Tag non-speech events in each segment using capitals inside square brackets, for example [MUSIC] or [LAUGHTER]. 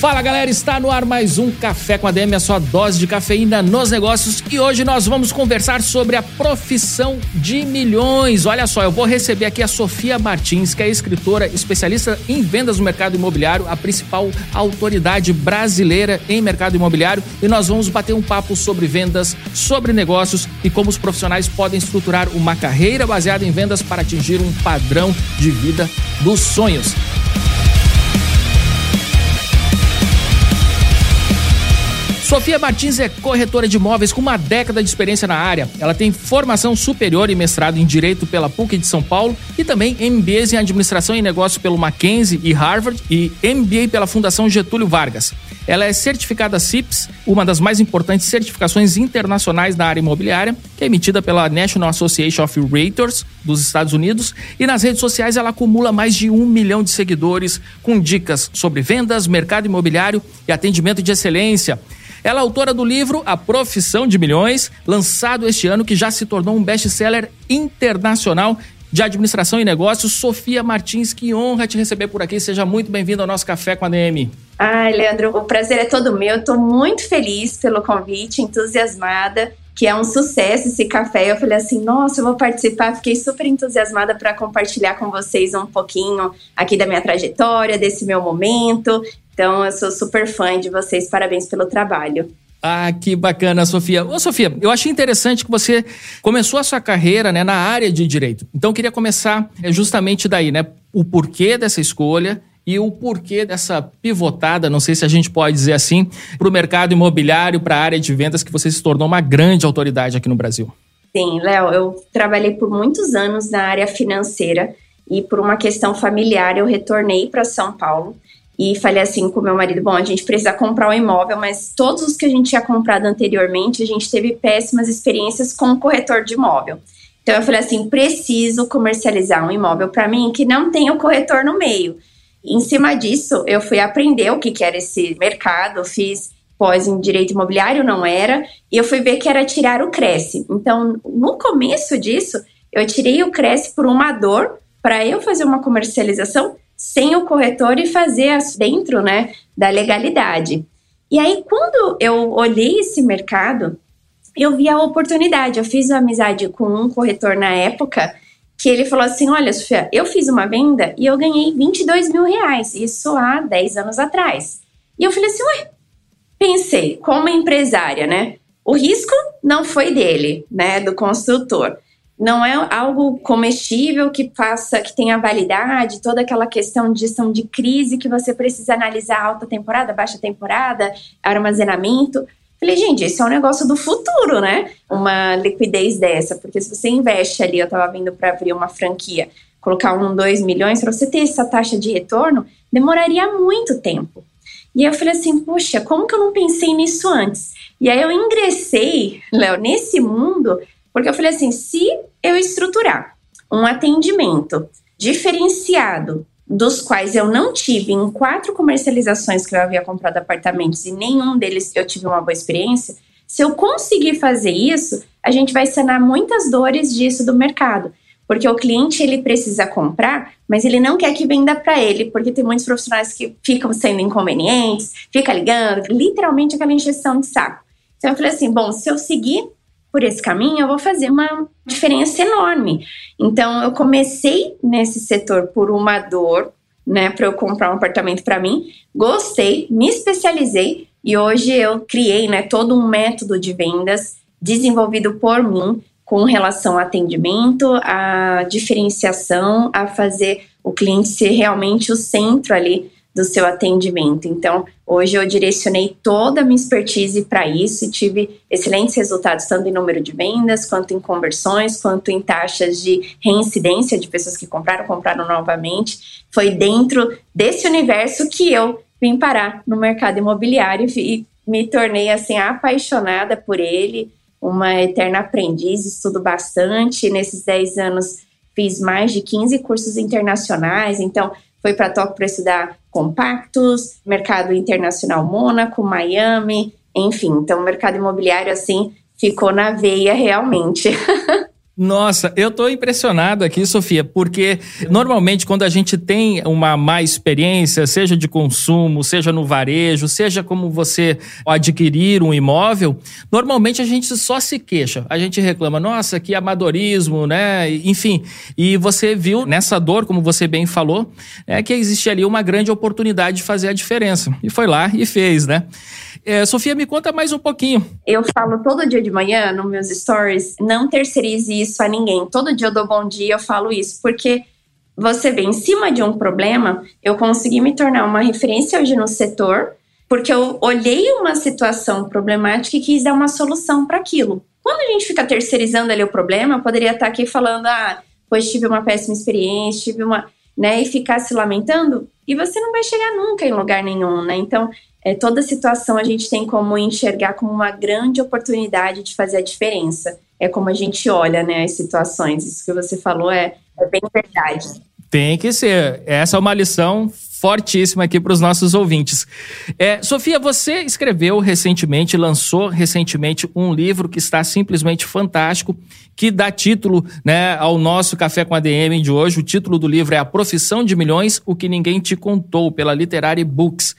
Fala galera, está no ar mais um Café com a DM, a sua dose de cafeína nos negócios. E hoje nós vamos conversar sobre a profissão de milhões. Olha só, eu vou receber aqui a Sofia Martins, que é escritora especialista em vendas no mercado imobiliário, a principal autoridade brasileira em mercado imobiliário. E nós vamos bater um papo sobre vendas, sobre negócios e como os profissionais podem estruturar uma carreira baseada em vendas para atingir um padrão de vida dos sonhos. Sofia Martins é corretora de imóveis com uma década de experiência na área. Ela tem formação superior e mestrado em Direito pela PUC de São Paulo e também MBAs em Administração e Negócios pelo Mackenzie e Harvard e MBA pela Fundação Getúlio Vargas. Ela é certificada CIPS, uma das mais importantes certificações internacionais na área imobiliária, que é emitida pela National Association of Realtors dos Estados Unidos. E nas redes sociais ela acumula mais de um milhão de seguidores com dicas sobre vendas, mercado imobiliário e atendimento de excelência. Ela é autora do livro A Profissão de Milhões, lançado este ano, que já se tornou um best-seller internacional de administração e negócios. Sofia Martins, que honra te receber por aqui. Seja muito bem-vindo ao nosso Café com a DM. Ai, Leandro, o prazer é todo meu. Estou muito feliz pelo convite, entusiasmada, que é um sucesso esse café. Eu falei assim, nossa, eu vou participar. Fiquei super entusiasmada para compartilhar com vocês um pouquinho aqui da minha trajetória, desse meu momento. Então, eu sou super fã de vocês. Parabéns pelo trabalho. Ah, que bacana, Sofia. Ô, Sofia, eu achei interessante que você começou a sua carreira né, na área de direito. Então, eu queria começar é, justamente daí, né? O porquê dessa escolha e o porquê dessa pivotada, não sei se a gente pode dizer assim, para o mercado imobiliário, para a área de vendas, que você se tornou uma grande autoridade aqui no Brasil. Sim, Léo, eu trabalhei por muitos anos na área financeira e por uma questão familiar eu retornei para São Paulo e falei assim com meu marido: bom, a gente precisa comprar um imóvel, mas todos os que a gente tinha comprado anteriormente, a gente teve péssimas experiências com o corretor de imóvel. Então eu falei assim: preciso comercializar um imóvel para mim que não tenha o corretor no meio. em cima disso, eu fui aprender o que, que era esse mercado, fiz pós em direito imobiliário, não era, e eu fui ver que era tirar o Cresce. Então, no começo disso, eu tirei o Cresce por uma dor para eu fazer uma comercialização sem o corretor e fazer dentro né, da legalidade. E aí, quando eu olhei esse mercado, eu vi a oportunidade. Eu fiz amizade com um corretor na época que ele falou assim: Olha, Sofia, eu fiz uma venda e eu ganhei 22 mil reais, isso há 10 anos atrás. E eu falei assim: Ué, pensei, como empresária, né? O risco não foi dele, né, do construtor não é algo comestível que faça, que tenha validade, toda aquela questão de gestão de crise que você precisa analisar alta temporada, baixa temporada, armazenamento. Falei, gente, isso é um negócio do futuro, né? Uma liquidez dessa, porque se você investe ali, eu estava vindo para abrir uma franquia, colocar um, dois milhões, para você ter essa taxa de retorno, demoraria muito tempo. E eu falei assim, puxa, como que eu não pensei nisso antes? E aí eu ingressei, Léo, nesse mundo porque eu falei assim: se eu estruturar um atendimento diferenciado, dos quais eu não tive em quatro comercializações que eu havia comprado apartamentos e nenhum deles eu tive uma boa experiência, se eu conseguir fazer isso, a gente vai sanar muitas dores disso do mercado. Porque o cliente ele precisa comprar, mas ele não quer que venda para ele, porque tem muitos profissionais que ficam sendo inconvenientes, fica ligando, literalmente aquela injeção de saco. Então eu falei assim, bom, se eu seguir por esse caminho, eu vou fazer uma diferença enorme. Então, eu comecei nesse setor por uma dor, né, para eu comprar um apartamento para mim. Gostei, me especializei e hoje eu criei, né, todo um método de vendas desenvolvido por mim com relação ao atendimento, a diferenciação, a fazer o cliente ser realmente o centro ali do seu atendimento. Então, hoje eu direcionei toda a minha expertise para isso e tive excelentes resultados, tanto em número de vendas, quanto em conversões, quanto em taxas de reincidência de pessoas que compraram, compraram novamente. Foi dentro desse universo que eu vim parar no mercado imobiliário e me tornei assim apaixonada por ele, uma eterna aprendiz, estudo bastante. Nesses 10 anos fiz mais de 15 cursos internacionais, então foi para Tóquio para estudar compactos, mercado internacional Mônaco, Miami, enfim. Então, o mercado imobiliário, assim, ficou na veia realmente. [LAUGHS] Nossa, eu tô impressionado aqui, Sofia, porque normalmente quando a gente tem uma má experiência, seja de consumo, seja no varejo, seja como você adquirir um imóvel, normalmente a gente só se queixa. A gente reclama, nossa, que amadorismo, né? Enfim, e você viu nessa dor, como você bem falou, é que existe ali uma grande oportunidade de fazer a diferença. E foi lá e fez, né? É, Sofia, me conta mais um pouquinho. Eu falo todo dia de manhã nos meus stories, não terceirize isso a ninguém. Todo dia eu dou bom dia, eu falo isso, porque você vê, em cima de um problema, eu consegui me tornar uma referência hoje no setor, porque eu olhei uma situação problemática e quis dar uma solução para aquilo. Quando a gente fica terceirizando ali o problema, eu poderia estar aqui falando, ah, pois tive uma péssima experiência, tive uma. Né, e ficar se lamentando, e você não vai chegar nunca em lugar nenhum, né? Então, é, toda situação a gente tem como enxergar como uma grande oportunidade de fazer a diferença. É como a gente olha né, as situações. Isso que você falou é, é bem verdade. Tem que ser. Essa é uma lição fortíssima aqui para os nossos ouvintes. É, Sofia, você escreveu recentemente, lançou recentemente um livro que está simplesmente fantástico, que dá título né, ao nosso Café com ADM de hoje. O título do livro é A Profissão de Milhões, o que ninguém te contou, pela Literary Books.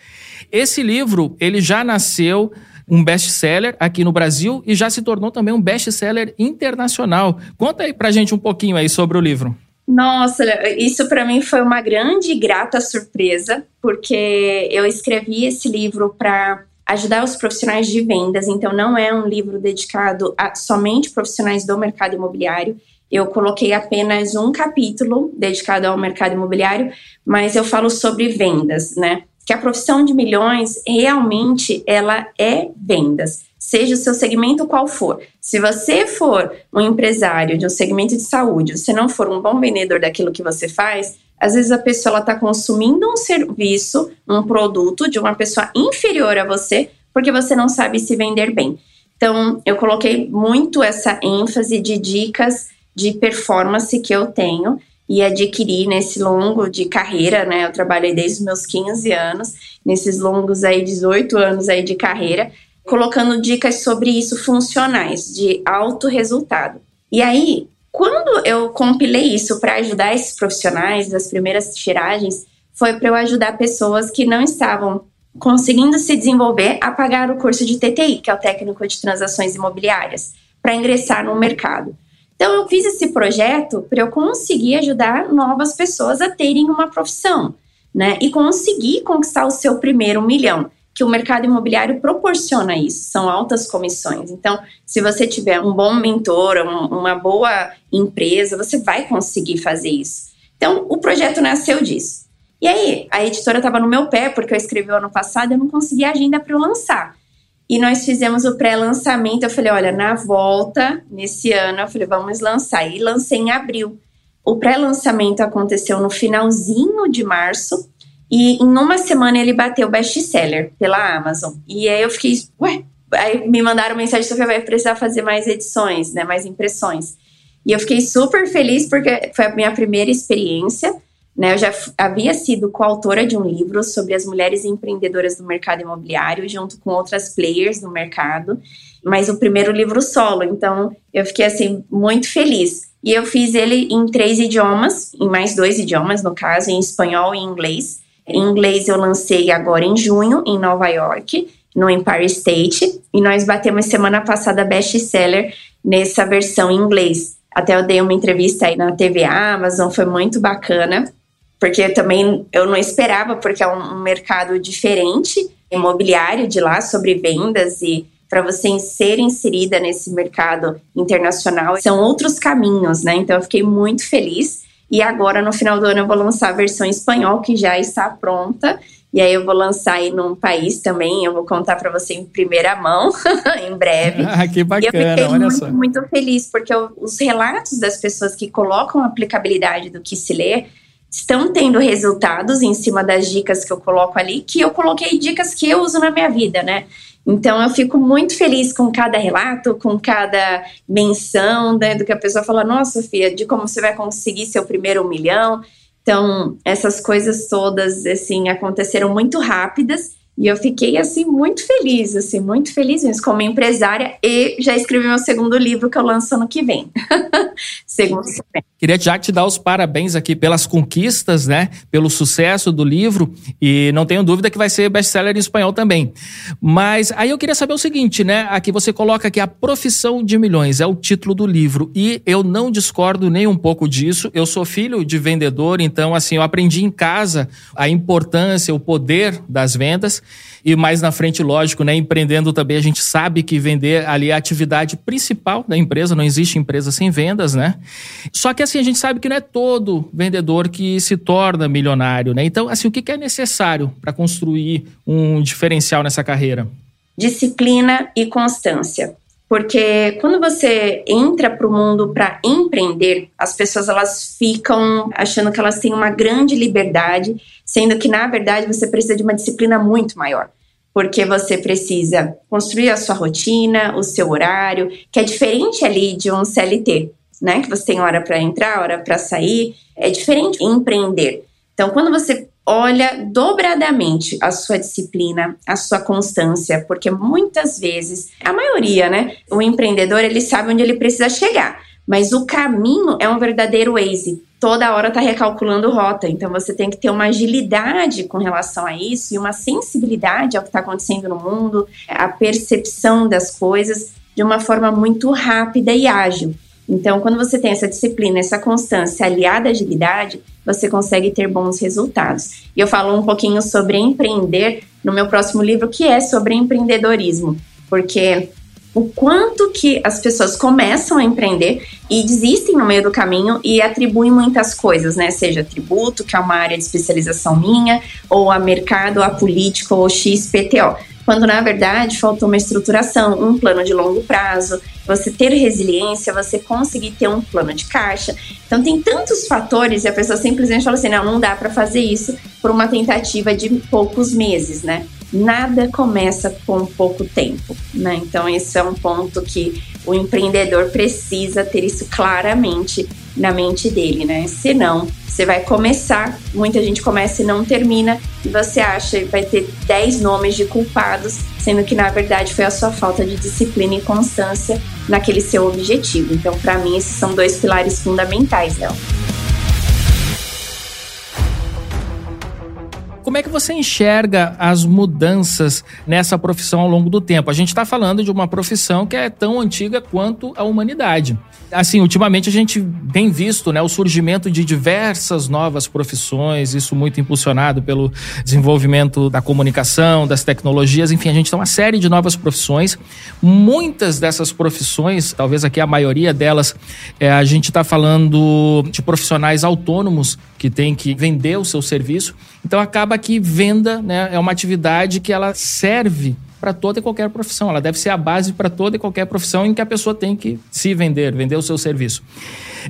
Esse livro, ele já nasceu um best-seller aqui no Brasil e já se tornou também um best-seller internacional. Conta aí pra gente um pouquinho aí sobre o livro. Nossa, isso para mim foi uma grande e grata surpresa, porque eu escrevi esse livro para ajudar os profissionais de vendas, então não é um livro dedicado a somente profissionais do mercado imobiliário. Eu coloquei apenas um capítulo dedicado ao mercado imobiliário, mas eu falo sobre vendas, né? Que a profissão de milhões realmente ela é vendas, seja o seu segmento qual for. Se você for um empresário de um segmento de saúde, você não for um bom vendedor daquilo que você faz, às vezes a pessoa está consumindo um serviço, um produto de uma pessoa inferior a você, porque você não sabe se vender bem. Então, eu coloquei muito essa ênfase de dicas de performance que eu tenho e adquirir nesse longo de carreira, né? Eu trabalhei desde os meus 15 anos, nesses longos aí 18 anos aí de carreira, colocando dicas sobre isso funcionais, de alto resultado. E aí, quando eu compilei isso para ajudar esses profissionais das primeiras tiragens, foi para eu ajudar pessoas que não estavam conseguindo se desenvolver a pagar o curso de TTI, que é o técnico de transações imobiliárias, para ingressar no mercado. Então, eu fiz esse projeto para eu conseguir ajudar novas pessoas a terem uma profissão, né? E conseguir conquistar o seu primeiro milhão, que o mercado imobiliário proporciona isso, são altas comissões. Então, se você tiver um bom mentor, um, uma boa empresa, você vai conseguir fazer isso. Então, o projeto nasceu disso. E aí, a editora estava no meu pé, porque eu escrevi ano passado e eu não conseguia agenda para lançar. E nós fizemos o pré-lançamento. Eu falei, olha, na volta, nesse ano, eu falei, vamos lançar. E lancei em abril. O pré-lançamento aconteceu no finalzinho de março. E em uma semana ele bateu best-seller pela Amazon. E aí eu fiquei, ué, aí me mandaram mensagem que vai precisar fazer mais edições, né, mais impressões. E eu fiquei super feliz porque foi a minha primeira experiência. Né, eu já havia sido coautora de um livro sobre as mulheres empreendedoras do mercado imobiliário, junto com outras players no mercado, mas o primeiro livro solo, então eu fiquei assim muito feliz. E eu fiz ele em três idiomas, em mais dois idiomas, no caso, em espanhol e inglês. Em inglês eu lancei agora em junho, em Nova York, no Empire State, e nós batemos semana passada best-seller nessa versão em inglês. Até eu dei uma entrevista aí na TV Amazon, foi muito bacana porque também eu não esperava, porque é um, mercado diferente, imobiliário de lá, sobre vendas e para você ser inserida nesse mercado internacional, são outros caminhos, né? Então eu fiquei muito feliz. E agora, no final do ano, eu vou lançar a versão espanhol, que já está pronta. E aí eu vou lançar aí num país também, eu vou contar para você em primeira mão, [LAUGHS] em breve. Ah, que bacana, e eu fiquei olha muito, só. muito feliz, porque eu, os relatos das pessoas que colocam a aplicabilidade do que se lê estão tendo resultados em cima das dicas que eu coloco ali, que eu coloquei dicas que eu uso na minha vida, né? Então eu fico muito feliz com cada relato, com cada menção, né, do que a pessoa fala, nossa, Sofia, de como você vai conseguir seu primeiro milhão. Então, essas coisas todas, assim, aconteceram muito rápidas e eu fiquei, assim, muito feliz, assim, muito feliz mesmo, como empresária. E já escrevi meu segundo livro que eu lanço ano que vem. [LAUGHS] segundo Queria já te dar os parabéns aqui pelas conquistas, né? Pelo sucesso do livro. E não tenho dúvida que vai ser best-seller em espanhol também. Mas aí eu queria saber o seguinte, né? Aqui você coloca que a profissão de milhões é o título do livro. E eu não discordo nem um pouco disso. Eu sou filho de vendedor, então, assim, eu aprendi em casa a importância, o poder das vendas. E mais na frente, lógico, né, empreendendo também, a gente sabe que vender ali é a atividade principal da empresa, não existe empresa sem vendas, né? Só que assim, a gente sabe que não é todo vendedor que se torna milionário, né? Então, assim, o que é necessário para construir um diferencial nessa carreira? Disciplina e constância. Porque quando você entra para o mundo para empreender, as pessoas elas ficam achando que elas têm uma grande liberdade, sendo que na verdade você precisa de uma disciplina muito maior. Porque você precisa construir a sua rotina, o seu horário, que é diferente ali de um CLT, né? Que você tem hora para entrar, hora para sair. É diferente empreender. Então, quando você olha dobradamente a sua disciplina, a sua constância, porque muitas vezes, a maioria, né, o empreendedor, ele sabe onde ele precisa chegar, mas o caminho é um verdadeiro Waze. Toda hora tá recalculando rota, então você tem que ter uma agilidade com relação a isso e uma sensibilidade ao que está acontecendo no mundo, a percepção das coisas de uma forma muito rápida e ágil. Então, quando você tem essa disciplina, essa constância aliada à agilidade, você consegue ter bons resultados. E eu falo um pouquinho sobre empreender no meu próximo livro, que é sobre empreendedorismo, porque o quanto que as pessoas começam a empreender e desistem no meio do caminho e atribuem muitas coisas, né? Seja tributo, que é uma área de especialização minha, ou a mercado, a política, ou XPTO quando na verdade faltou uma estruturação, um plano de longo prazo, você ter resiliência, você conseguir ter um plano de caixa. Então tem tantos fatores e a pessoa simplesmente fala assim: não, não dá para fazer isso por uma tentativa de poucos meses, né? Nada começa com pouco tempo, né? Então esse é um ponto que o empreendedor precisa ter isso claramente na mente dele, né? Senão você vai começar, muita gente começa e não termina, e você acha que vai ter 10 nomes de culpados, sendo que na verdade foi a sua falta de disciplina e constância naquele seu objetivo. Então, para mim, esses são dois pilares fundamentais, Léo. Como é que você enxerga as mudanças nessa profissão ao longo do tempo? A gente está falando de uma profissão que é tão antiga quanto a humanidade. Assim, ultimamente a gente tem visto né, o surgimento de diversas novas profissões, isso muito impulsionado pelo desenvolvimento da comunicação, das tecnologias, enfim, a gente tem uma série de novas profissões. Muitas dessas profissões, talvez aqui a maioria delas, é, a gente está falando de profissionais autônomos que têm que vender o seu serviço. Então acaba que venda né, é uma atividade que ela serve para toda e qualquer profissão. Ela deve ser a base para toda e qualquer profissão em que a pessoa tem que se vender, vender o seu serviço.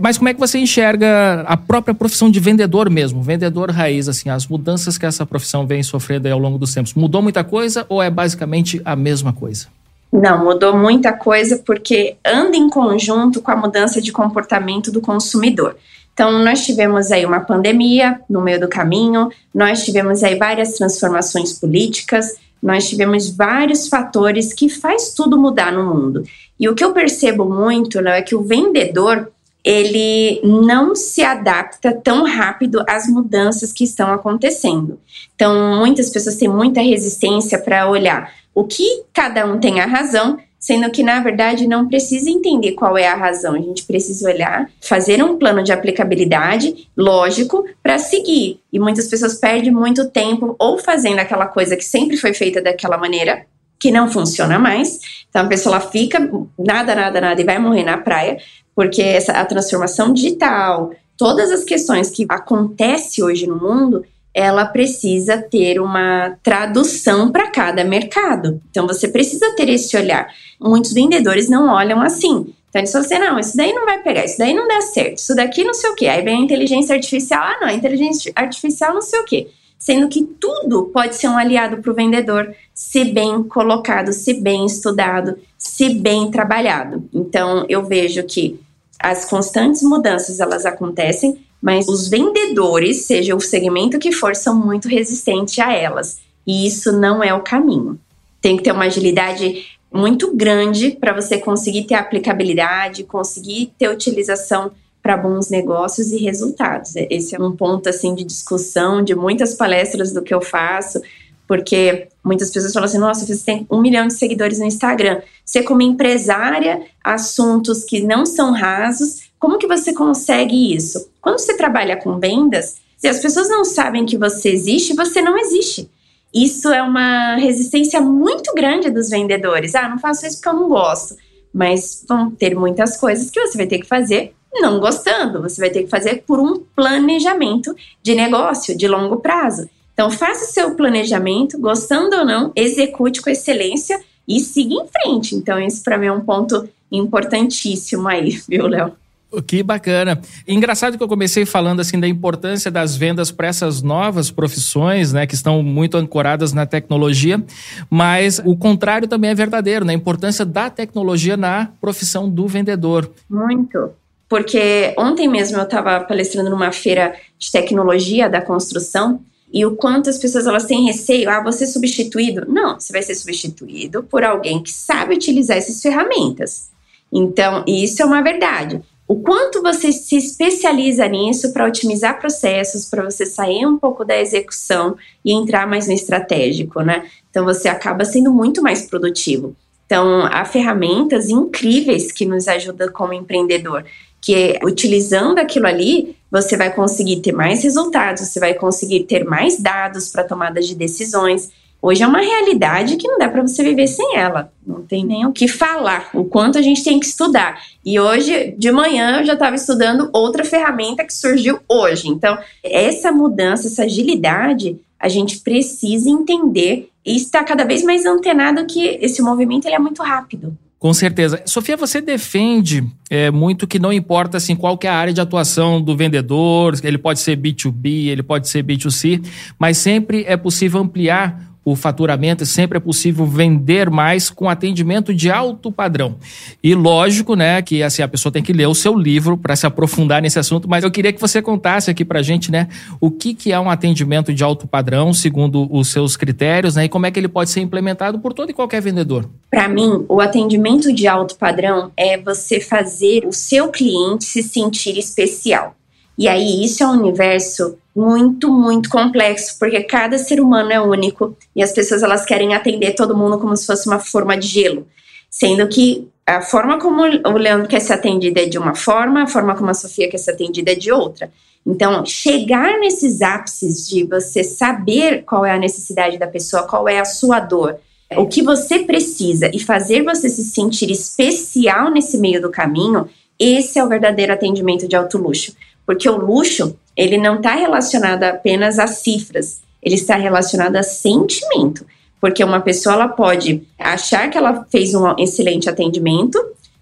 Mas como é que você enxerga a própria profissão de vendedor mesmo, vendedor raiz, assim, as mudanças que essa profissão vem sofrendo ao longo dos tempos? Mudou muita coisa ou é basicamente a mesma coisa? Não, mudou muita coisa porque anda em conjunto com a mudança de comportamento do consumidor. Então, nós tivemos aí uma pandemia no meio do caminho, nós tivemos aí várias transformações políticas, nós tivemos vários fatores que faz tudo mudar no mundo. E o que eu percebo muito né, é que o vendedor ele não se adapta tão rápido às mudanças que estão acontecendo. Então, muitas pessoas têm muita resistência para olhar o que cada um tem a razão sendo que na verdade não precisa entender qual é a razão, a gente precisa olhar, fazer um plano de aplicabilidade lógico para seguir. E muitas pessoas perdem muito tempo ou fazendo aquela coisa que sempre foi feita daquela maneira, que não funciona mais. Então a pessoa fica nada, nada, nada e vai morrer na praia, porque essa a transformação digital, todas as questões que acontecem hoje no mundo, ela precisa ter uma tradução para cada mercado. Então você precisa ter esse olhar. Muitos vendedores não olham assim. Então eles falam assim: não, isso daí não vai pegar, isso daí não dá certo, isso daqui não sei o quê. Aí vem a inteligência artificial, ah, não, a inteligência artificial não sei o quê. Sendo que tudo pode ser um aliado para o vendedor, se bem colocado, se bem estudado, se bem trabalhado. Então eu vejo que as constantes mudanças elas acontecem, mas os vendedores, seja o segmento que for, são muito resistentes a elas. E isso não é o caminho. Tem que ter uma agilidade muito grande para você conseguir ter aplicabilidade, conseguir ter utilização para bons negócios e resultados. Esse é um ponto assim de discussão de muitas palestras do que eu faço, porque muitas pessoas falam assim: nossa, você tem um milhão de seguidores no Instagram. Você, como empresária, assuntos que não são rasos, como que você consegue isso? Quando você trabalha com vendas, se as pessoas não sabem que você existe, você não existe. Isso é uma resistência muito grande dos vendedores. Ah, não faço isso porque eu não gosto. Mas vão ter muitas coisas que você vai ter que fazer não gostando. Você vai ter que fazer por um planejamento de negócio de longo prazo. Então, faça o seu planejamento, gostando ou não, execute com excelência e siga em frente. Então, isso para mim é um ponto importantíssimo aí, viu, Léo? Que bacana. Engraçado que eu comecei falando assim da importância das vendas para essas novas profissões, né, que estão muito ancoradas na tecnologia, mas o contrário também é verdadeiro, né? A importância da tecnologia na profissão do vendedor. Muito. Porque ontem mesmo eu estava palestrando numa feira de tecnologia da construção e o quanto as pessoas elas têm receio, ah, você substituído? Não, você vai ser substituído por alguém que sabe utilizar essas ferramentas. Então, isso é uma verdade o quanto você se especializa nisso para otimizar processos, para você sair um pouco da execução e entrar mais no estratégico, né? Então você acaba sendo muito mais produtivo. Então, há ferramentas incríveis que nos ajudam como empreendedor, que utilizando aquilo ali, você vai conseguir ter mais resultados, você vai conseguir ter mais dados para tomada de decisões, Hoje é uma realidade que não dá para você viver sem ela. Não tem nem o que falar, o quanto a gente tem que estudar. E hoje, de manhã, eu já estava estudando outra ferramenta que surgiu hoje. Então, essa mudança, essa agilidade, a gente precisa entender e estar cada vez mais antenado que esse movimento ele é muito rápido. Com certeza. Sofia, você defende é, muito que não importa assim, qual que é a área de atuação do vendedor, ele pode ser B2B, ele pode ser B2C, mas sempre é possível ampliar o faturamento, sempre é possível vender mais com atendimento de alto padrão. E lógico, né, que assim a pessoa tem que ler o seu livro para se aprofundar nesse assunto, mas eu queria que você contasse aqui pra gente, né, o que que é um atendimento de alto padrão, segundo os seus critérios, né, e como é que ele pode ser implementado por todo e qualquer vendedor. Para mim, o atendimento de alto padrão é você fazer o seu cliente se sentir especial. E aí isso é um universo muito, muito complexo, porque cada ser humano é único e as pessoas elas querem atender todo mundo como se fosse uma forma de gelo, sendo que a forma como o Leandro quer ser atendido é de uma forma, a forma como a Sofia quer ser atendida é de outra. Então, chegar nesses ápices de você saber qual é a necessidade da pessoa, qual é a sua dor, o que você precisa e fazer você se sentir especial nesse meio do caminho, esse é o verdadeiro atendimento de alto luxo. Porque o luxo, ele não está relacionado apenas a cifras, ele está relacionado a sentimento. Porque uma pessoa ela pode achar que ela fez um excelente atendimento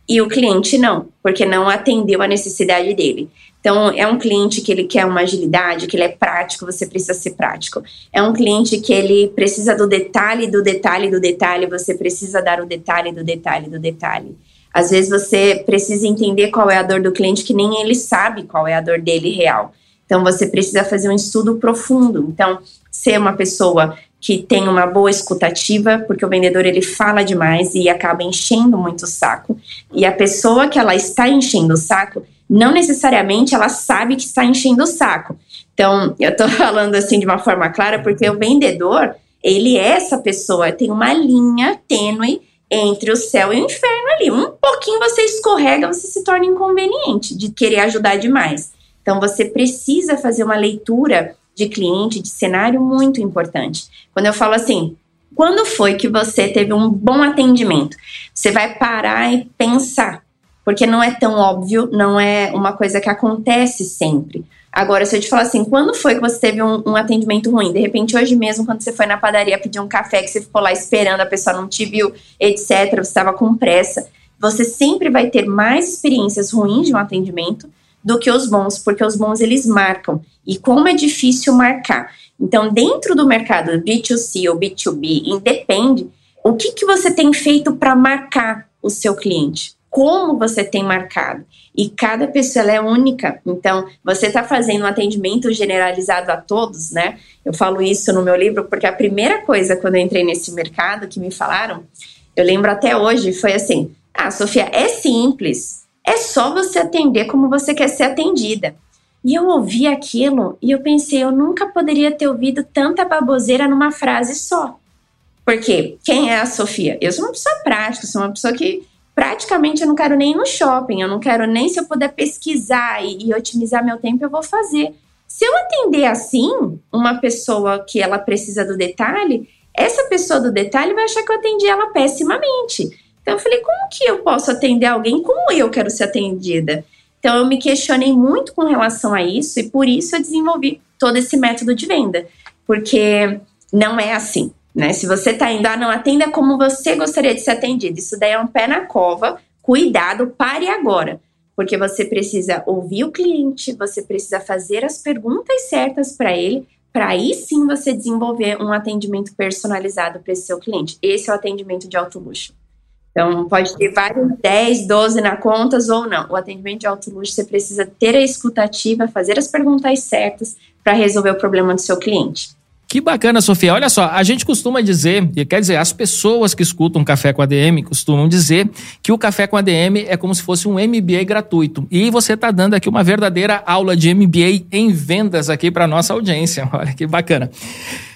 e o cliente não, porque não atendeu a necessidade dele. Então, é um cliente que ele quer uma agilidade, que ele é prático, você precisa ser prático. É um cliente que ele precisa do detalhe, do detalhe, do detalhe, você precisa dar o detalhe, do detalhe, do detalhe. Às vezes você precisa entender qual é a dor do cliente, que nem ele sabe qual é a dor dele real. Então você precisa fazer um estudo profundo. Então, ser uma pessoa que tem uma boa escutativa, porque o vendedor ele fala demais e acaba enchendo muito o saco. E a pessoa que ela está enchendo o saco, não necessariamente ela sabe que está enchendo o saco. Então, eu estou [LAUGHS] falando assim de uma forma clara, porque o vendedor, ele é essa pessoa, tem uma linha tênue entre o céu e o inferno ali. Um pouquinho você escorrega, você se torna inconveniente de querer ajudar demais. Então você precisa fazer uma leitura de cliente, de cenário muito importante. Quando eu falo assim, quando foi que você teve um bom atendimento? Você vai parar e pensar, porque não é tão óbvio, não é uma coisa que acontece sempre. Agora, se eu te falar assim, quando foi que você teve um, um, atendimento ruim? De repente, hoje mesmo, quando você foi na padaria pedir um café, que você ficou lá esperando, a pessoa não te viu, etc., você estava com pressa. você sempre vai ter mais experiências ruins de um atendimento do que os bons, porque os bons eles marcam. E como é difícil marcar. Então, dentro do mercado B2C ou B2B, independe o que, que você tem feito para marcar o seu cliente como você tem marcado. E cada pessoa é única. Então, você está fazendo um atendimento generalizado a todos, né? Eu falo isso no meu livro porque a primeira coisa quando eu entrei nesse mercado que me falaram, eu lembro até hoje, foi assim: ah, Sofia, é simples. É só você atender como você quer ser atendida. E eu ouvi aquilo e eu pensei, eu nunca poderia ter ouvido tanta baboseira numa frase só. Porque quem é a Sofia? Eu sou uma pessoa prática, sou uma pessoa que praticamente eu não quero nem ir no shopping, eu não quero nem se eu puder pesquisar e, e otimizar meu tempo, eu vou fazer. Se eu atender assim uma pessoa que ela precisa do detalhe, essa pessoa do detalhe vai achar que eu atendi ela pessimamente. Então eu falei, como que eu posso atender alguém como eu quero ser atendida? Então eu me questionei muito com relação a isso e por isso eu desenvolvi todo esse método de venda, porque não é assim. Né? Se você está indo, ah, não, atenda como você gostaria de ser atendido. Isso daí é um pé na cova. Cuidado, pare agora. Porque você precisa ouvir o cliente, você precisa fazer as perguntas certas para ele, para aí sim você desenvolver um atendimento personalizado para esse seu cliente. Esse é o atendimento de alto luxo. Então, pode ter vários 10, 12 na contas ou não. O atendimento de alto luxo, você precisa ter a escutativa, fazer as perguntas certas para resolver o problema do seu cliente. Que bacana, Sofia. Olha só, a gente costuma dizer, e quer dizer, as pessoas que escutam Café com ADM costumam dizer que o Café com ADM é como se fosse um MBA gratuito. E você está dando aqui uma verdadeira aula de MBA em vendas aqui para nossa audiência. [LAUGHS] Olha que bacana.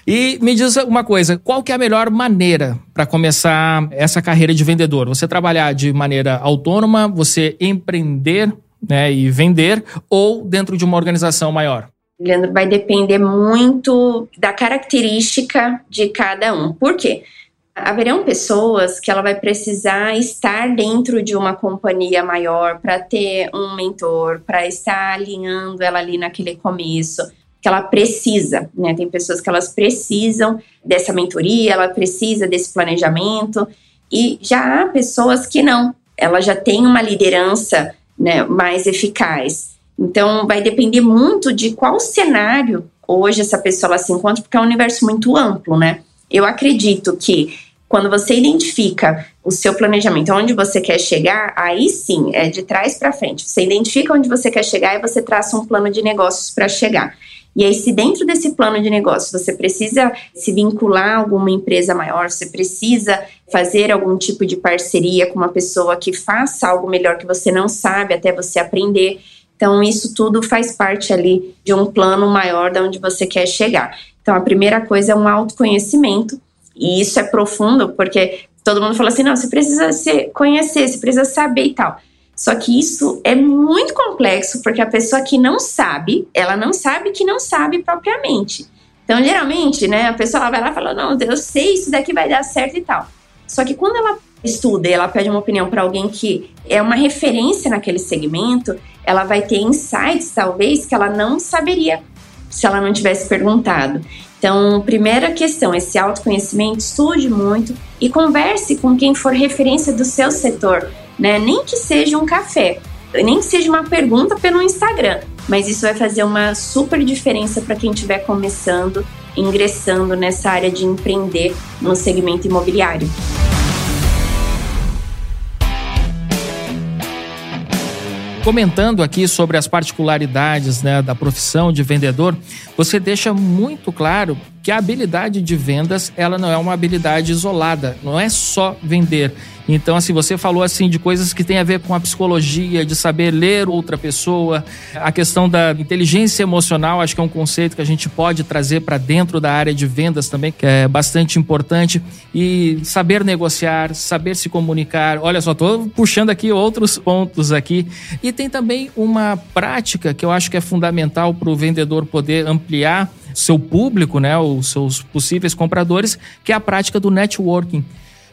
E me diz uma coisa, qual que é a melhor maneira para começar essa carreira de vendedor? Você trabalhar de maneira autônoma, você empreender né, e vender, ou dentro de uma organização maior? Leandro, vai depender muito da característica de cada um. Por quê? Haverão pessoas que ela vai precisar estar dentro de uma companhia maior para ter um mentor, para estar alinhando ela ali naquele começo, que ela precisa, né? Tem pessoas que elas precisam dessa mentoria, ela precisa desse planejamento, e já há pessoas que não, ela já tem uma liderança né, mais eficaz. Então, vai depender muito de qual cenário hoje essa pessoa se encontra, porque é um universo muito amplo, né? Eu acredito que quando você identifica o seu planejamento, onde você quer chegar, aí sim, é de trás para frente. Você identifica onde você quer chegar e você traça um plano de negócios para chegar. E aí, se dentro desse plano de negócio você precisa se vincular a alguma empresa maior, você precisa fazer algum tipo de parceria com uma pessoa que faça algo melhor que você não sabe até você aprender, então, isso tudo faz parte ali de um plano maior de onde você quer chegar. Então, a primeira coisa é um autoconhecimento, e isso é profundo, porque todo mundo fala assim: não, você precisa se conhecer, você precisa saber e tal. Só que isso é muito complexo, porque a pessoa que não sabe, ela não sabe que não sabe propriamente. Então, geralmente, né, a pessoa vai lá e fala: não, eu sei, isso daqui vai dar certo e tal. Só que quando ela estuda e ela pede uma opinião para alguém que é uma referência naquele segmento, ela vai ter insights, talvez, que ela não saberia se ela não tivesse perguntado. Então, primeira questão, esse autoconhecimento, estude muito e converse com quem for referência do seu setor, né? Nem que seja um café, nem que seja uma pergunta pelo Instagram, mas isso vai fazer uma super diferença para quem estiver começando, ingressando nessa área de empreender no segmento imobiliário. Comentando aqui sobre as particularidades né, da profissão de vendedor, você deixa muito claro que a habilidade de vendas ela não é uma habilidade isolada, não é só vender. Então, assim, você falou assim de coisas que têm a ver com a psicologia, de saber ler outra pessoa, a questão da inteligência emocional, acho que é um conceito que a gente pode trazer para dentro da área de vendas também, que é bastante importante, e saber negociar, saber se comunicar. Olha só, estou puxando aqui outros pontos aqui. E tem também uma prática que eu acho que é fundamental para o vendedor poder ampliar seu público, né, os seus possíveis compradores, que é a prática do networking.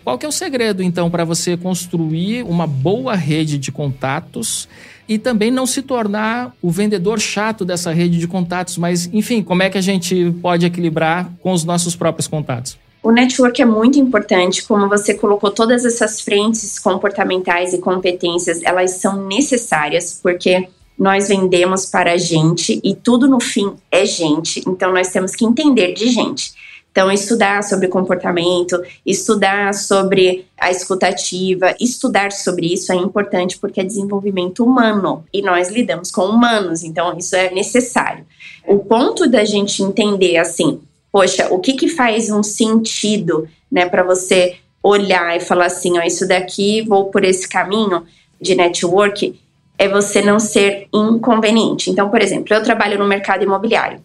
Qual que é o segredo, então, para você construir uma boa rede de contatos e também não se tornar o vendedor chato dessa rede de contatos? Mas, enfim, como é que a gente pode equilibrar com os nossos próprios contatos? O network é muito importante, como você colocou todas essas frentes comportamentais e competências, elas são necessárias porque nós vendemos para a gente e tudo no fim é gente, então nós temos que entender de gente. Então, estudar sobre comportamento, estudar sobre a escutativa, estudar sobre isso é importante porque é desenvolvimento humano e nós lidamos com humanos, então isso é necessário. O ponto da gente entender assim, poxa, o que que faz um sentido, né, para você olhar e falar assim, ó, isso daqui vou por esse caminho de network, é você não ser inconveniente. Então, por exemplo, eu trabalho no mercado imobiliário.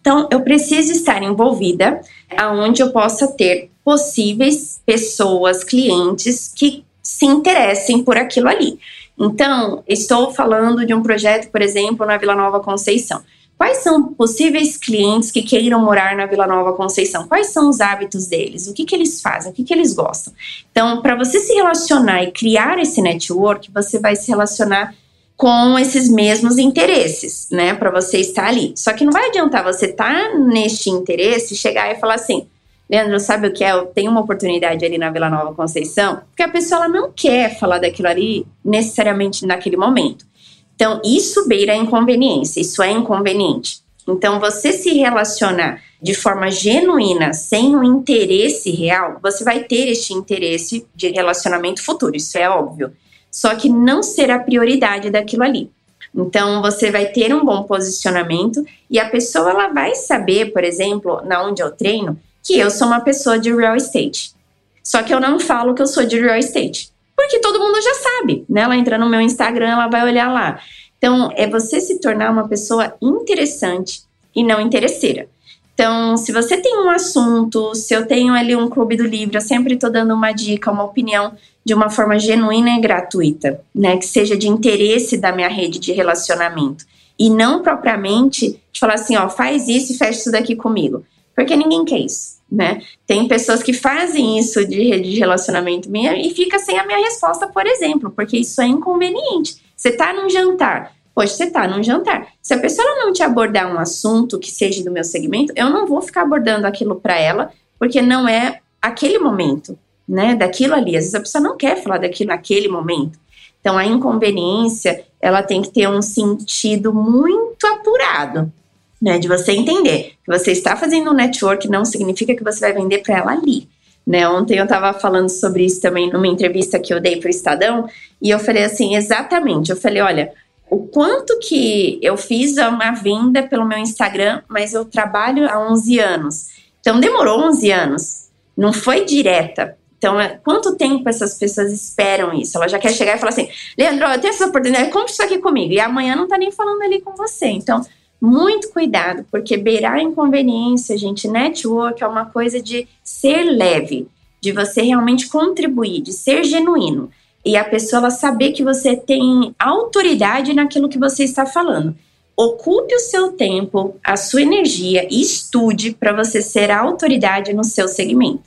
Então, eu preciso estar envolvida aonde eu possa ter possíveis pessoas, clientes que se interessem por aquilo ali. Então, estou falando de um projeto, por exemplo, na Vila Nova Conceição. Quais são possíveis clientes que queiram morar na Vila Nova Conceição? Quais são os hábitos deles? O que, que eles fazem? O que, que eles gostam? Então, para você se relacionar e criar esse network, você vai se relacionar com esses mesmos interesses, né, para você estar ali. Só que não vai adiantar você estar tá neste interesse, chegar e falar assim, Leandro, sabe o que é? Eu tenho uma oportunidade ali na Vila Nova Conceição, porque a pessoa ela não quer falar daquilo ali necessariamente naquele momento. Então, isso beira a inconveniência, isso é inconveniente. Então, você se relacionar de forma genuína, sem um interesse real, você vai ter este interesse de relacionamento futuro, isso é óbvio só que não ser a prioridade daquilo ali. Então você vai ter um bom posicionamento e a pessoa ela vai saber, por exemplo, na onde eu treino, que eu sou uma pessoa de real estate. Só que eu não falo que eu sou de real estate, porque todo mundo já sabe, né? Ela entra no meu Instagram, ela vai olhar lá. Então é você se tornar uma pessoa interessante e não interesseira. Então, se você tem um assunto, se eu tenho ali um clube do livro, eu sempre estou dando uma dica, uma opinião de uma forma genuína e gratuita, né? Que seja de interesse da minha rede de relacionamento. E não propriamente de falar assim, ó, faz isso e fecha isso daqui comigo. Porque ninguém quer isso, né? Tem pessoas que fazem isso de rede de relacionamento minha e fica sem a minha resposta, por exemplo, porque isso é inconveniente. Você tá num jantar, Poxa, você está num jantar. Se a pessoa não te abordar um assunto que seja do meu segmento, eu não vou ficar abordando aquilo para ela, porque não é aquele momento, né? Daquilo ali. Às vezes a pessoa não quer falar daquilo naquele momento. Então a inconveniência, ela tem que ter um sentido muito apurado, né? De você entender que você está fazendo um network não significa que você vai vender para ela ali. Né, ontem eu estava falando sobre isso também numa entrevista que eu dei para o Estadão, e eu falei assim, exatamente, eu falei, olha, o quanto que eu fiz uma venda pelo meu Instagram, mas eu trabalho há 11 anos. Então demorou 11 anos, não foi direta. Então, é, quanto tempo essas pessoas esperam isso? Ela já quer chegar e falar assim: Leandro, eu tenho essa oportunidade, compre isso aqui comigo. E amanhã não tá nem falando ali com você. Então, muito cuidado, porque beirar a inconveniência, gente, network é uma coisa de ser leve, de você realmente contribuir, de ser genuíno e a pessoa saber que você tem autoridade naquilo que você está falando. Ocupe o seu tempo, a sua energia e estude para você ser a autoridade no seu segmento.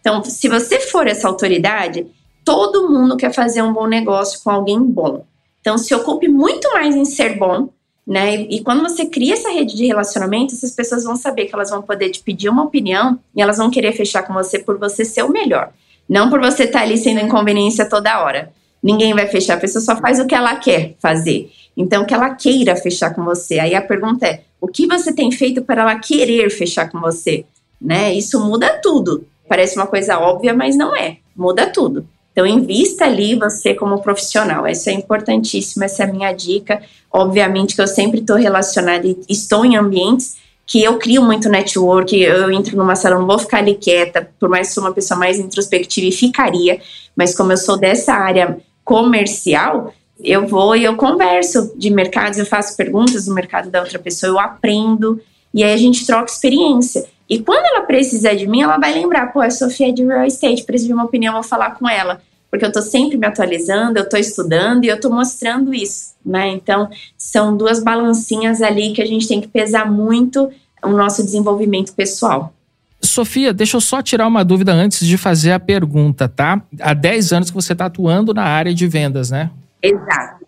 Então, se você for essa autoridade, todo mundo quer fazer um bom negócio com alguém bom. Então, se ocupe muito mais em ser bom, né? E, e quando você cria essa rede de relacionamento, essas pessoas vão saber que elas vão poder te pedir uma opinião e elas vão querer fechar com você por você ser o melhor. Não por você estar tá ali sendo inconveniência toda hora. Ninguém vai fechar, a pessoa só faz o que ela quer fazer. Então, que ela queira fechar com você. Aí a pergunta é: o que você tem feito para ela querer fechar com você? Né? Isso muda tudo. Parece uma coisa óbvia, mas não é. Muda tudo. Então, invista ali você como profissional. Isso é importantíssimo, essa é a minha dica. Obviamente que eu sempre estou relacionada e estou em ambientes que eu crio muito network, eu entro numa sala, não vou ficar ali quieta, por mais que sou uma pessoa mais introspectiva e ficaria, mas como eu sou dessa área comercial, eu vou e eu converso de mercados, eu faço perguntas do mercado da outra pessoa, eu aprendo, e aí a gente troca experiência. E quando ela precisar de mim, ela vai lembrar, pô, a Sofia é de real estate, precisa de uma opinião, vou falar com ela. Porque eu estou sempre me atualizando, eu estou estudando e eu estou mostrando isso, né? Então, são duas balancinhas ali que a gente tem que pesar muito o nosso desenvolvimento pessoal. Sofia, deixa eu só tirar uma dúvida antes de fazer a pergunta, tá? Há 10 anos que você está atuando na área de vendas, né? Exato.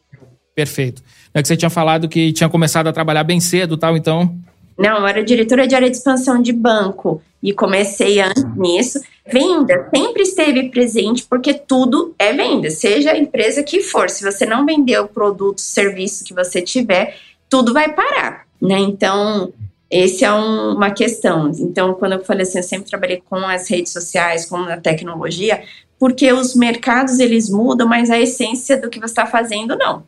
Perfeito. É que você tinha falado que tinha começado a trabalhar bem cedo tal, então. Não, eu era diretora de área de expansão de banco e comecei antes nisso. Venda sempre esteve presente porque tudo é venda, seja a empresa que for. Se você não vender o produto, serviço que você tiver, tudo vai parar, né? Então, esse é um, uma questão. Então, quando eu falei assim, eu sempre trabalhei com as redes sociais, com a tecnologia, porque os mercados eles mudam, mas a essência do que você está fazendo não.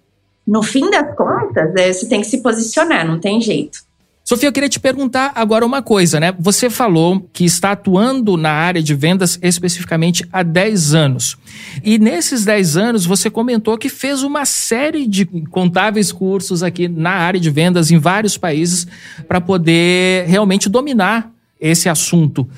No fim das contas, é, você tem que se posicionar, não tem jeito. Sofia, eu queria te perguntar agora uma coisa, né? Você falou que está atuando na área de vendas especificamente há 10 anos. E nesses 10 anos você comentou que fez uma série de contáveis cursos aqui na área de vendas em vários países para poder realmente dominar esse assunto.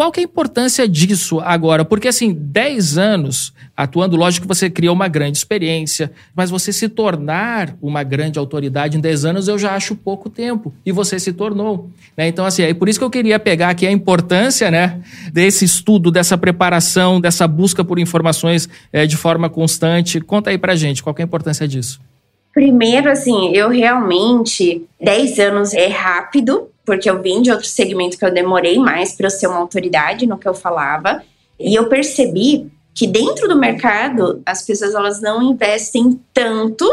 Qual que é a importância disso agora? Porque, assim, 10 anos atuando, lógico que você criou uma grande experiência, mas você se tornar uma grande autoridade em 10 anos eu já acho pouco tempo. E você se tornou. Né? Então, assim, é por isso que eu queria pegar aqui a importância né, desse estudo, dessa preparação, dessa busca por informações é, de forma constante. Conta aí pra gente, qual é a importância disso? Primeiro, assim, eu realmente, 10 anos é rápido, porque eu vim de outro segmento que eu demorei mais para eu ser uma autoridade no que eu falava. E eu percebi que dentro do mercado as pessoas elas não investem tanto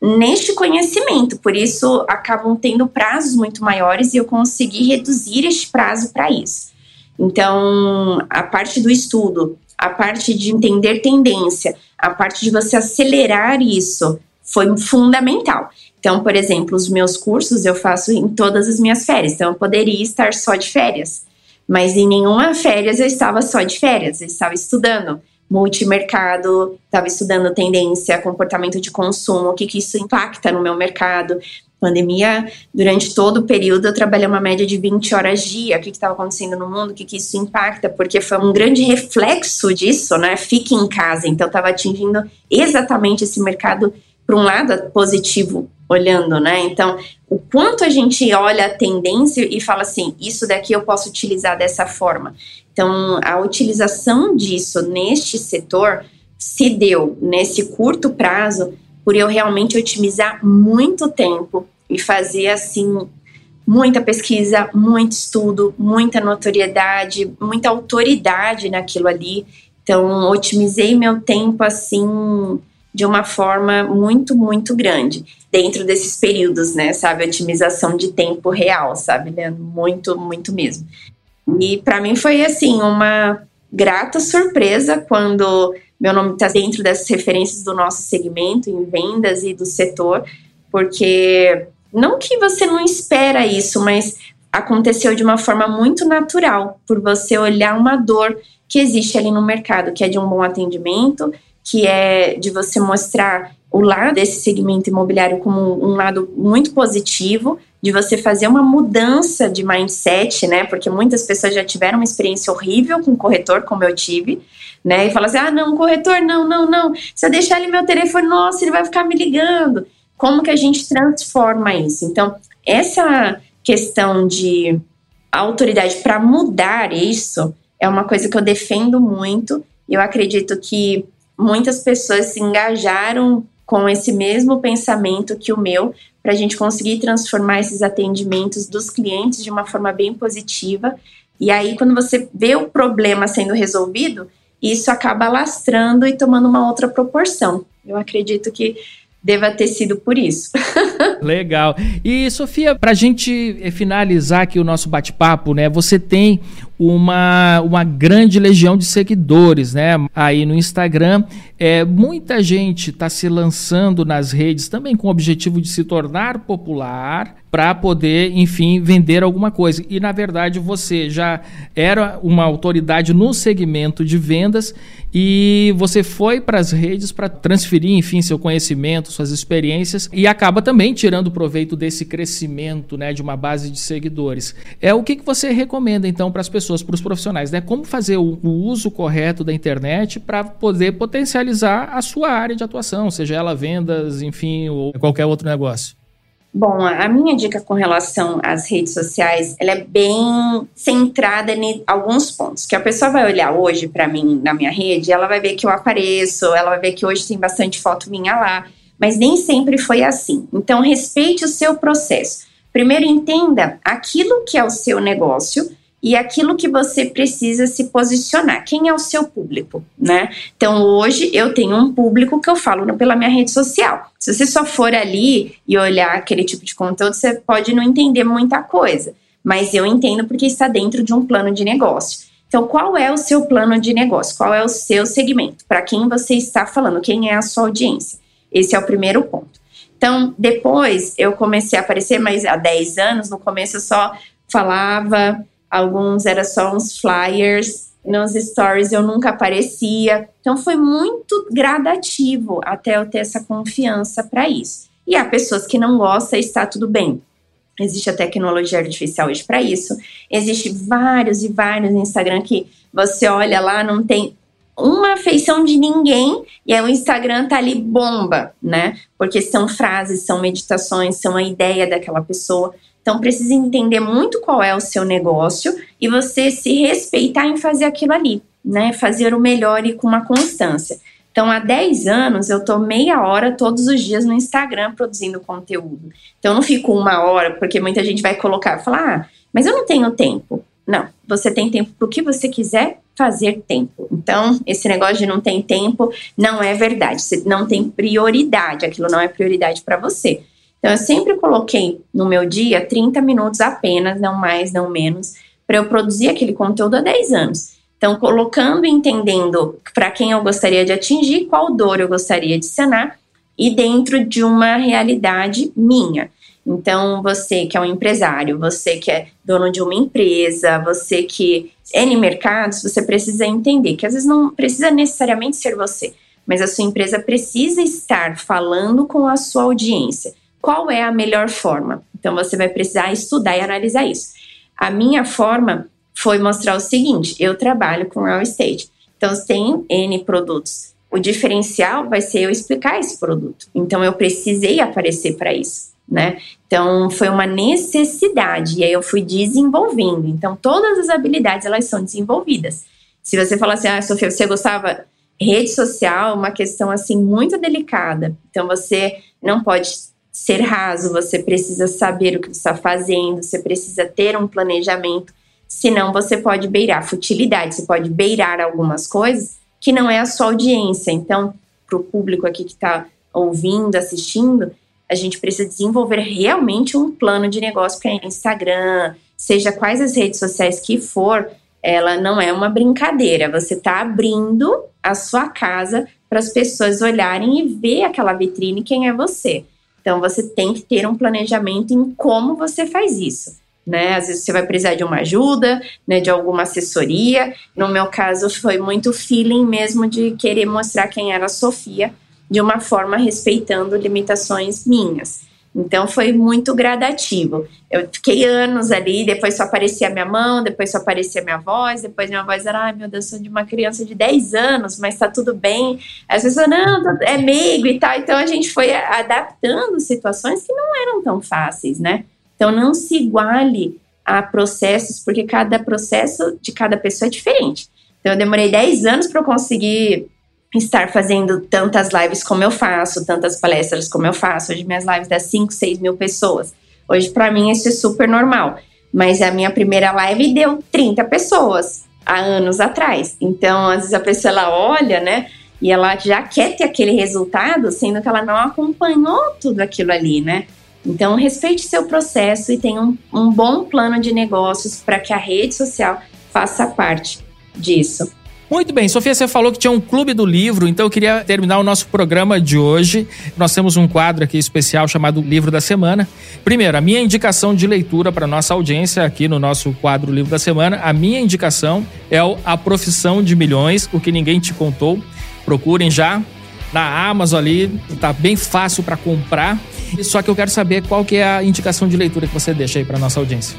neste conhecimento, por isso acabam tendo prazos muito maiores e eu consegui reduzir este prazo para isso. Então, a parte do estudo, a parte de entender tendência, a parte de você acelerar isso foi fundamental. Então, por exemplo, os meus cursos eu faço em todas as minhas férias. Então, eu poderia estar só de férias, mas em nenhuma férias eu estava só de férias. Eu estava estudando multimercado, estava estudando tendência, comportamento de consumo, o que, que isso impacta no meu mercado. Pandemia, durante todo o período, eu trabalhei uma média de 20 horas dia. O que estava acontecendo no mundo, o que, que isso impacta, porque foi um grande reflexo disso, né? Fique em casa. Então, estava atingindo exatamente esse mercado para um lado positivo olhando, né? Então, o quanto a gente olha a tendência e fala assim, isso daqui eu posso utilizar dessa forma. Então, a utilização disso neste setor se deu nesse curto prazo por eu realmente otimizar muito tempo e fazer assim muita pesquisa, muito estudo, muita notoriedade, muita autoridade naquilo ali. Então, otimizei meu tempo assim de uma forma muito, muito grande dentro desses períodos, né? Sabe, otimização de tempo real, sabe, Leandro? Muito, muito mesmo. E para mim foi assim uma grata surpresa quando meu nome está dentro dessas referências do nosso segmento em vendas e do setor, porque não que você não espera isso, mas aconteceu de uma forma muito natural, por você olhar uma dor que existe ali no mercado, que é de um bom atendimento, que é de você mostrar o lado desse segmento imobiliário como um lado muito positivo, de você fazer uma mudança de mindset, né? Porque muitas pessoas já tiveram uma experiência horrível com corretor, como eu tive, né? E falam assim: ah, não, corretor, não, não, não. Se eu deixar ele meu telefone, nossa, ele vai ficar me ligando. Como que a gente transforma isso? Então, essa questão de autoridade para mudar isso é uma coisa que eu defendo muito. Eu acredito que muitas pessoas se engajaram com esse mesmo pensamento que o meu, para a gente conseguir transformar esses atendimentos dos clientes de uma forma bem positiva. E aí, quando você vê o problema sendo resolvido, isso acaba lastrando e tomando uma outra proporção. Eu acredito que deva ter sido por isso. [LAUGHS] Legal. E Sofia, para a gente finalizar aqui o nosso bate-papo, né? Você tem uma, uma grande legião de seguidores, né? Aí no Instagram, é, muita gente está se lançando nas redes também com o objetivo de se tornar popular para poder, enfim, vender alguma coisa. E na verdade você já era uma autoridade no segmento de vendas e você foi para as redes para transferir, enfim, seu conhecimento, suas experiências e acaba também tirando proveito desse crescimento, né, de uma base de seguidores. É o que, que você recomenda então para as pessoas, para os profissionais, né? Como fazer o, o uso correto da internet para poder potencializar a sua área de atuação, seja ela vendas, enfim, ou qualquer outro negócio? Bom, a minha dica com relação às redes sociais, ela é bem centrada em alguns pontos. Que a pessoa vai olhar hoje para mim na minha rede, ela vai ver que eu apareço, ela vai ver que hoje tem bastante foto minha lá, mas nem sempre foi assim. Então, respeite o seu processo. primeiro entenda aquilo que é o seu negócio e aquilo que você precisa se posicionar. Quem é o seu público, né? Então hoje eu tenho um público que eu falo pela minha rede social. Se você só for ali e olhar aquele tipo de conteúdo, você pode não entender muita coisa, mas eu entendo porque está dentro de um plano de negócio. Então, qual é o seu plano de negócio? Qual é o seu segmento? Para quem você está falando? Quem é a sua audiência? Esse é o primeiro ponto. Então, depois eu comecei a aparecer, mas há 10 anos, no começo eu só falava alguns era só uns flyers, nos stories eu nunca aparecia. Então foi muito gradativo até eu ter essa confiança para isso. E há pessoas que não gostam, está tudo bem. Existe a tecnologia artificial hoje para isso. Existe vários e vários no Instagram que você olha lá, não tem uma feição de ninguém e aí o Instagram tá ali bomba, né? Porque são frases, são meditações, são a ideia daquela pessoa. Então precisa entender muito qual é o seu negócio e você se respeitar em fazer aquilo ali, né? Fazer o melhor e com uma constância. Então, há 10 anos, eu tô meia hora todos os dias no Instagram produzindo conteúdo. Então, eu não fico uma hora, porque muita gente vai colocar, falar, ah, mas eu não tenho tempo. Não, você tem tempo para o que você quiser fazer tempo. Então, esse negócio de não tem tempo não é verdade. Você não tem prioridade, aquilo não é prioridade para você. Então, eu sempre coloquei no meu dia 30 minutos apenas, não mais, não menos, para eu produzir aquele conteúdo há 10 anos. Então, colocando e entendendo para quem eu gostaria de atingir, qual dor eu gostaria de sanar, e dentro de uma realidade minha. Então, você que é um empresário, você que é dono de uma empresa, você que é em mercados, você precisa entender que às vezes não precisa necessariamente ser você, mas a sua empresa precisa estar falando com a sua audiência qual é a melhor forma. Então você vai precisar estudar e analisar isso. A minha forma foi mostrar o seguinte: eu trabalho com real estate. Então tem N produtos. O diferencial vai ser eu explicar esse produto. Então eu precisei aparecer para isso, né? Então foi uma necessidade e aí eu fui desenvolvendo. Então todas as habilidades elas são desenvolvidas. Se você falar assim, ah, Sofia, você gostava rede social, uma questão assim muito delicada. Então você não pode ser raso, você precisa saber o que você está fazendo, você precisa ter um planejamento, senão você pode beirar futilidade, você pode beirar algumas coisas que não é a sua audiência. Então, para o público aqui que está ouvindo, assistindo, a gente precisa desenvolver realmente um plano de negócio para Instagram, seja quais as redes sociais que for, ela não é uma brincadeira. Você está abrindo a sua casa para as pessoas olharem e ver aquela vitrine quem é você. Então, você tem que ter um planejamento em como você faz isso. Né? Às vezes você vai precisar de uma ajuda, né, de alguma assessoria. No meu caso, foi muito feeling mesmo de querer mostrar quem era a Sofia de uma forma respeitando limitações minhas. Então foi muito gradativo. Eu fiquei anos ali, depois só aparecia minha mão, depois só aparecia minha voz, depois minha voz era, ai meu Deus, sou de uma criança de 10 anos, mas tá tudo bem. As pessoas, não, é meigo e tal. Então a gente foi adaptando situações que não eram tão fáceis, né? Então não se iguale a processos, porque cada processo de cada pessoa é diferente. Então eu demorei 10 anos para conseguir estar fazendo tantas lives como eu faço, tantas palestras como eu faço. Hoje minhas lives dão 5, 6 mil pessoas. Hoje para mim isso é super normal. Mas a minha primeira live deu 30 pessoas há anos atrás. Então, às vezes a pessoa ela olha, né? E ela já quer ter aquele resultado, sendo que ela não acompanhou tudo aquilo ali, né? Então, respeite seu processo e tenha um, um bom plano de negócios para que a rede social faça parte disso. Muito bem, Sofia, você falou que tinha um clube do livro, então eu queria terminar o nosso programa de hoje. Nós temos um quadro aqui especial chamado Livro da Semana. Primeiro, a minha indicação de leitura para nossa audiência aqui no nosso quadro Livro da Semana, a minha indicação é A Profissão de Milhões, o que ninguém te contou. Procurem já na Amazon ali, tá bem fácil para comprar. Só que eu quero saber qual que é a indicação de leitura que você deixa aí para nossa audiência.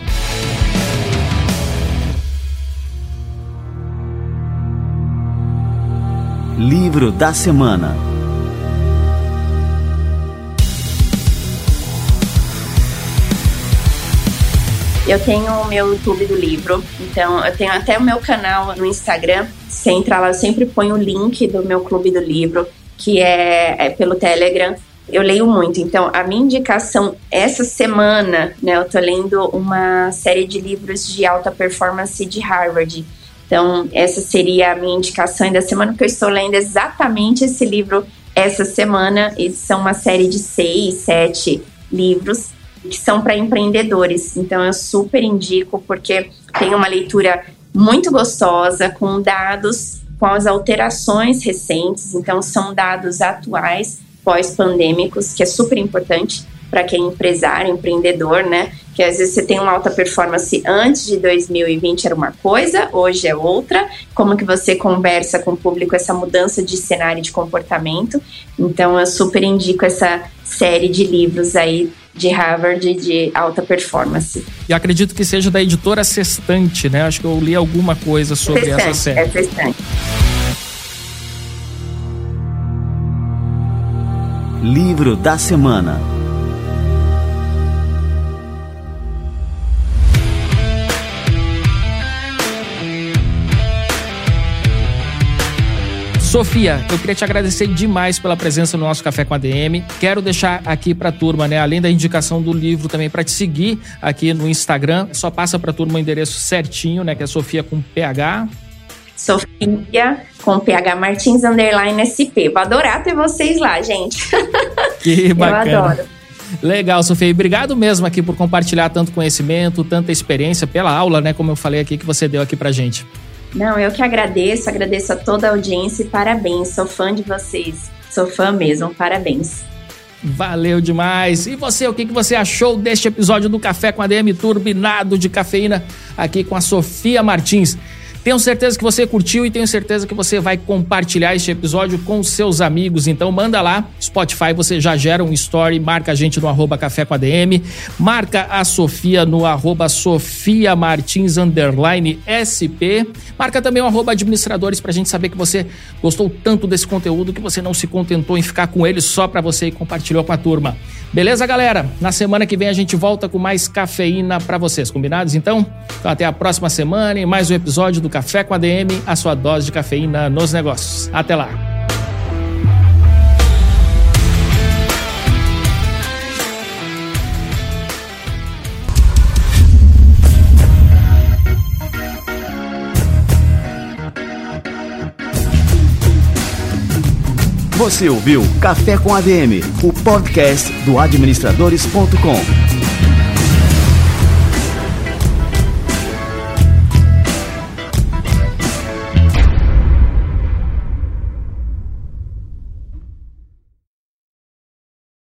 Livro da Semana Eu tenho o meu YouTube do livro, então eu tenho até o meu canal no Instagram. Você entra lá, eu sempre ponho o link do meu clube do livro, que é, é pelo Telegram. eu leio muito. Então, a minha indicação essa semana, né, eu tô lendo uma série de livros de alta performance de Harvard. Então, essa seria a minha indicação da semana, porque eu estou lendo exatamente esse livro essa semana. E são uma série de seis, sete livros que são para empreendedores. Então, eu super indico, porque tem uma leitura muito gostosa, com dados, com as alterações recentes. Então, são dados atuais pós-pandêmicos, que é super importante para quem é empresário, empreendedor, né? Que às vezes você tem uma alta performance antes de 2020 era uma coisa, hoje é outra. Como que você conversa com o público essa mudança de cenário de comportamento? Então eu super indico essa série de livros aí de Harvard de alta performance. E acredito que seja da editora Sextante, né? Acho que eu li alguma coisa sobre Sextante, essa série. É Sextante. Livro da Semana Sofia, eu queria te agradecer demais pela presença no nosso Café com a DM. Quero deixar aqui para a turma, né, além da indicação do livro também para te seguir aqui no Instagram. Só passa para a turma o endereço certinho, né, que é Sofia com PH. Sofia com PH Martins underline SP. Vou adorar ter vocês lá, gente. [LAUGHS] Que bacana. Eu adoro. Legal, Sofia. E obrigado mesmo aqui por compartilhar tanto conhecimento, tanta experiência, pela aula, né, como eu falei aqui, que você deu aqui pra gente. Não, eu que agradeço, agradeço a toda a audiência e parabéns. Sou fã de vocês. Sou fã mesmo, parabéns. Valeu demais. E você, o que, você achou deste episódio do Café com a DM turbinado de cafeína aqui com a Sofia Martins? Tenho certeza que você curtiu e tenho certeza que você vai compartilhar este episódio com seus amigos. Então manda lá, Spotify, você já gera um story, marca a gente no arroba café com a DM, marca a Sofia no arroba Sofia Martins underline SP, marca também o arroba administradores pra gente saber que você gostou tanto desse conteúdo que você não se contentou em ficar com ele só pra você e compartilhou com a turma. Beleza, galera? Na semana que vem a gente volta com mais cafeína para vocês, combinados então? Então até a próxima semana e mais um episódio do Café com a DM, a sua dose de cafeína nos negócios. Até lá. Você ouviu Café com ADM, o podcast do administradores.com.